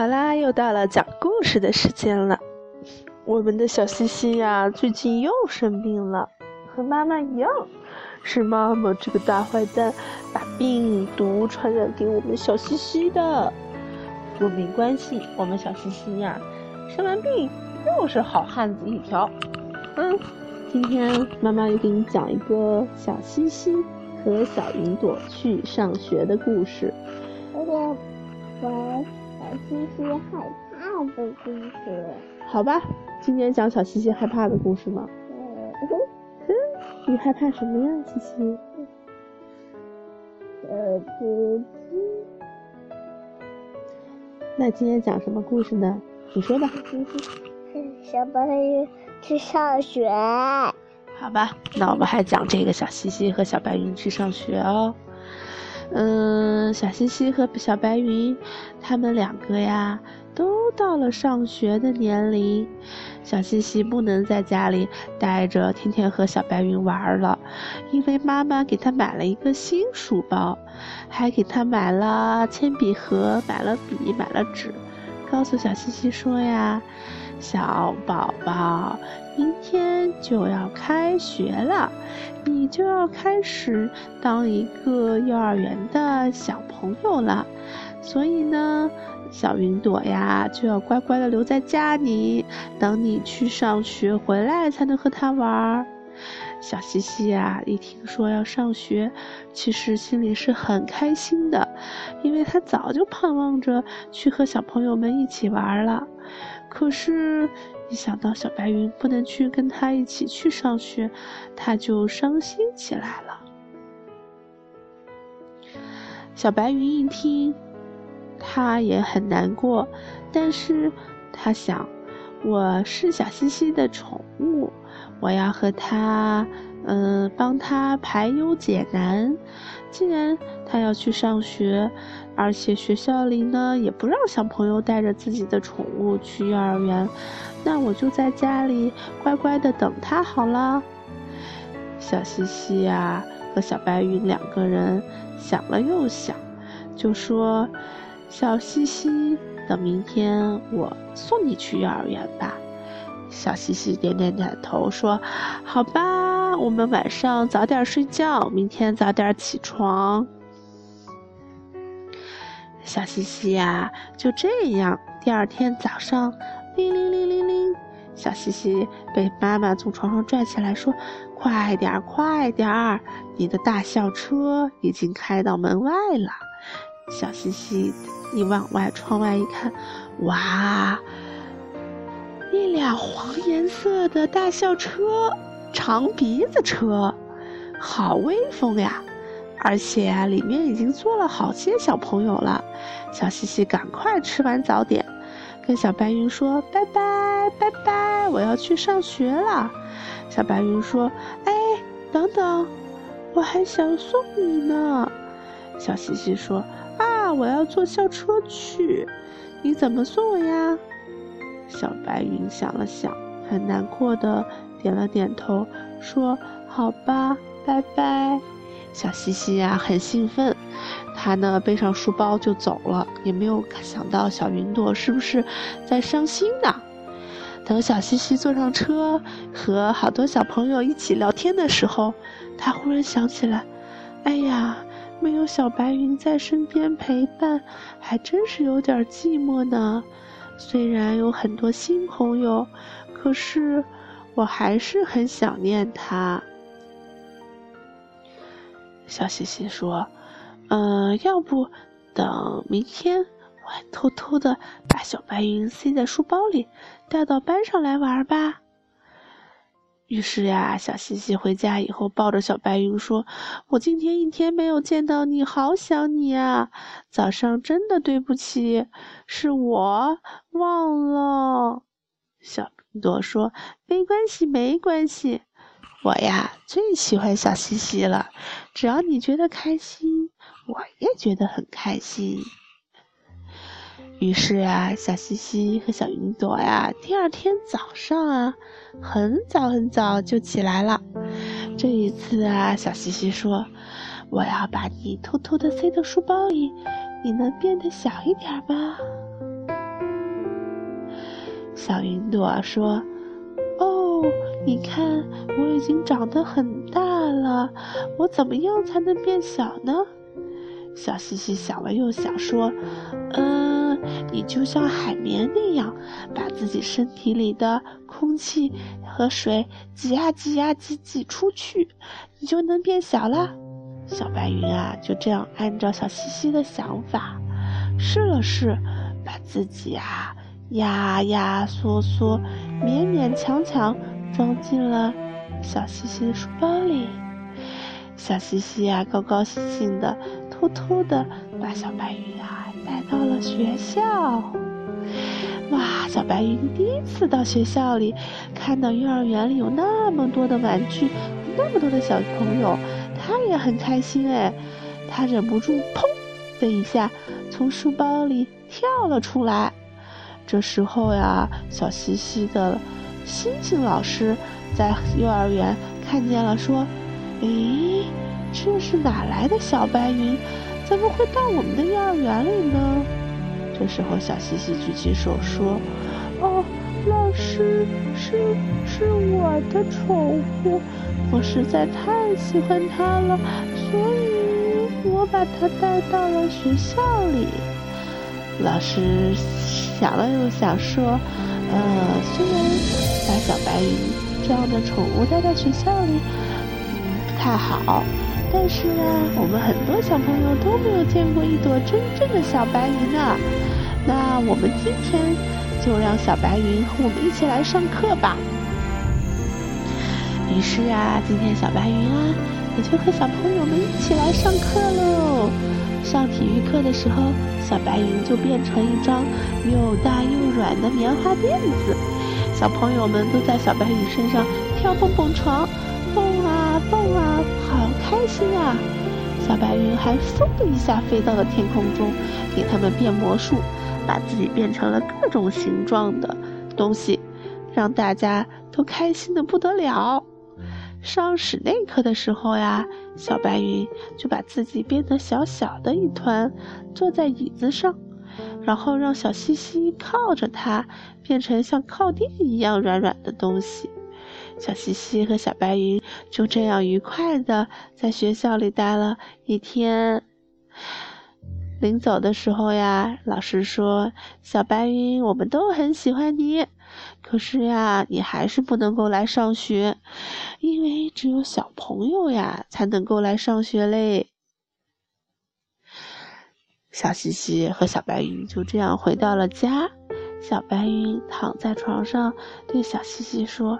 好啦，又到了讲故事的时间了。我们的小西西呀，最近又生病了，和妈妈一样，是妈妈这个大坏蛋把病毒传染给我们小西西的。不过没关系，我们小西西呀，生完病又是好汉子一条。嗯，今天妈妈又给你讲一个小西西和小云朵去上学的故事。有点我。小西西害怕的故事，好吧，今天讲小西西害怕的故事吗？嗯，你害怕什么呀，西西？呃，不知。那今天讲什么故事呢？你说吧。小白云去上学。好吧，那我们还讲这个小西西和小白云去上学哦。嗯，小西西和小白云，他们两个呀，都到了上学的年龄。小西西不能在家里待着，天天和小白云玩了，因为妈妈给他买了一个新书包，还给他买了铅笔盒，买了笔，买了纸，告诉小西西说呀。小宝宝，明天就要开学了，你就要开始当一个幼儿园的小朋友了。所以呢，小云朵呀，就要乖乖的留在家里，等你去上学回来才能和他玩。小西西呀，一听说要上学，其实心里是很开心的，因为他早就盼望着去和小朋友们一起玩了。可是，一想到小白云不能去跟他一起去上学，他就伤心起来了。小白云一听，他也很难过，但是他想，我是小西西的宠物，我要和他，嗯，帮他排忧解难。既然他要去上学，而且学校里呢也不让小朋友带着自己的宠物去幼儿园，那我就在家里乖乖的等他好了。小西西呀和小白云两个人想了又想，就说：“小西西，等明天我送你去幼儿园吧。”小西西点点点头说：“好吧，我们晚上早点睡觉，明天早点起床。”小西西呀，就这样，第二天早上，铃铃铃铃铃，小西西被妈妈从床上拽起来，说：“快点儿，快点儿，你的大校车已经开到门外了。”小西西一往外窗外一看，哇！一辆黄颜色的大校车，长鼻子车，好威风呀！而且啊，里面已经坐了好些小朋友了。小西西赶快吃完早点，跟小白云说：“拜拜，拜拜，我要去上学了。”小白云说：“哎，等等，我还想送你呢。”小西西说：“啊，我要坐校车去，你怎么送我呀？”小白云想了想，很难过的点了点头，说：“好吧，拜拜。”小西西呀，很兴奋，他呢背上书包就走了，也没有想到小云朵是不是在伤心呢？等小西西坐上车，和好多小朋友一起聊天的时候，他忽然想起来：“哎呀，没有小白云在身边陪伴，还真是有点寂寞呢。虽然有很多新朋友，可是我还是很想念他。”小西西说：“嗯，要不等明天，我偷偷的把小白云塞在书包里，带到班上来玩吧。”于是呀，小西西回家以后，抱着小白云说：“我今天一天没有见到你，好想你啊！早上真的对不起，是我忘了。”小朵说：“没关系，没关系。”我呀，最喜欢小西西了。只要你觉得开心，我也觉得很开心。于是啊，小西西和小云朵呀，第二天早上啊，很早很早就起来了。这一次啊，小西西说：“我要把你偷偷的塞到书包里，你能变得小一点吗？”小云朵说：“哦，你看，我已经长得很大了，我怎么样才能变小呢？”小西西想了又想，说：“嗯，你就像海绵那样，把自己身体里的空气和水挤呀挤呀挤挤出去，你就能变小了。”小白云啊，就这样按照小西西的想法试了试，把自己啊压压缩缩、勉勉强强装进了小西西的书包里。小西西啊，高高兴兴的。偷偷的把小白云啊带到了学校。哇，小白云第一次到学校里，看到幼儿园里有那么多的玩具，那么多的小朋友，他也很开心哎。他忍不住砰的一下从书包里跳了出来。这时候呀，小西西的星星老师在幼儿园看见了，说：“诶。”这是哪来的小白云？怎么会到我们的幼儿园里呢？这时候，小西西举起手说：“哦，老师，是是我的宠物，我实在太喜欢它了，所以我把它带到了学校里。”老师想了又想说：“呃，虽然把小白云这样的宠物带到学校里，不太好。”但是呢，我们很多小朋友都没有见过一朵真正的小白云呢。那我们今天就让小白云和我们一起来上课吧。于是啊，今天小白云啊，也就和小朋友们一起来上课喽。上体育课的时候，小白云就变成一张又大又软的棉花垫子，小朋友们都在小白云身上跳蹦蹦床。蹦啊蹦啊，好开心啊！小白云还嗖的一下飞到了天空中，给他们变魔术，把自己变成了各种形状的东西，让大家都开心的不得了。上室内课的时候呀，小白云就把自己变得小小的一团，坐在椅子上，然后让小西西靠着它，变成像靠垫一样软软的东西。小西西和小白云就这样愉快的在学校里待了一天。临走的时候呀，老师说：“小白云，我们都很喜欢你，可是呀，你还是不能够来上学，因为只有小朋友呀才能够来上学嘞。”小西西和小白云就这样回到了家。小白云躺在床上，对小西西说：“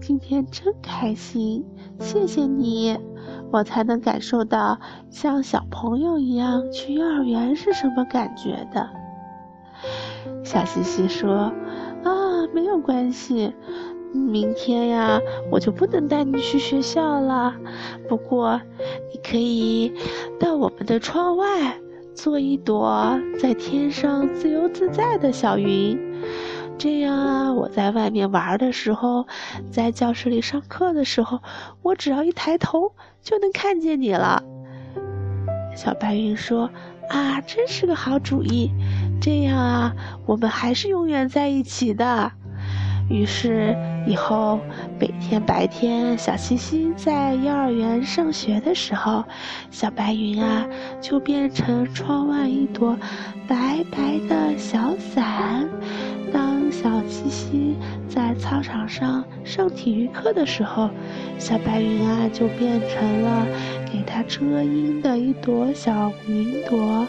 今天真开心，谢谢你，我才能感受到像小朋友一样去幼儿园是什么感觉的。”小西西说：“啊，没有关系，明天呀，我就不能带你去学校了。不过，你可以到我们的窗外。”做一朵在天上自由自在的小云，这样啊，我在外面玩的时候，在教室里上课的时候，我只要一抬头就能看见你了。小白云说：“啊，真是个好主意，这样啊，我们还是永远在一起的。”于是以后每天白天，小西西在幼儿园上学的时候，小白云啊就变成窗外一朵白白的小伞；当小西西在操场上上体育课的时候，小白云啊就变成了给它遮阴的一朵小云朵。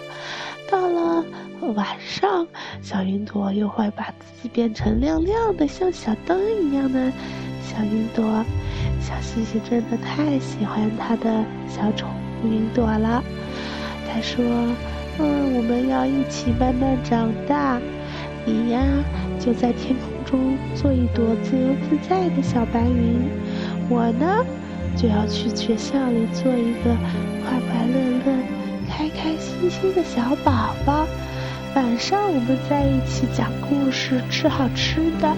晚上，小云朵又会把自己变成亮亮的，像小灯一样的小云朵。小星星真的太喜欢它的小宠物云朵了。他说：“嗯，我们要一起慢慢长大。你呀，就在天空中做一朵自由自在的小白云。我呢，就要去学校里做一个快快乐乐、开开心心的小宝宝。”晚上我们在一起讲故事，吃好吃的，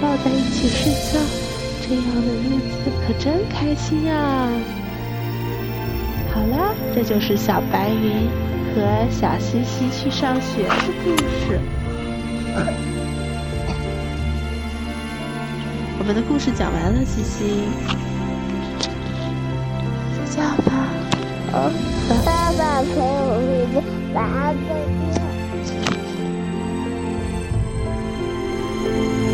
抱在一起睡觉，这样的日子可真开心啊！好了，这就是小白云和小西西去上学的故事。我们的故事讲完了，西西，睡觉吧。哦，爸爸陪我睡觉，爸爸。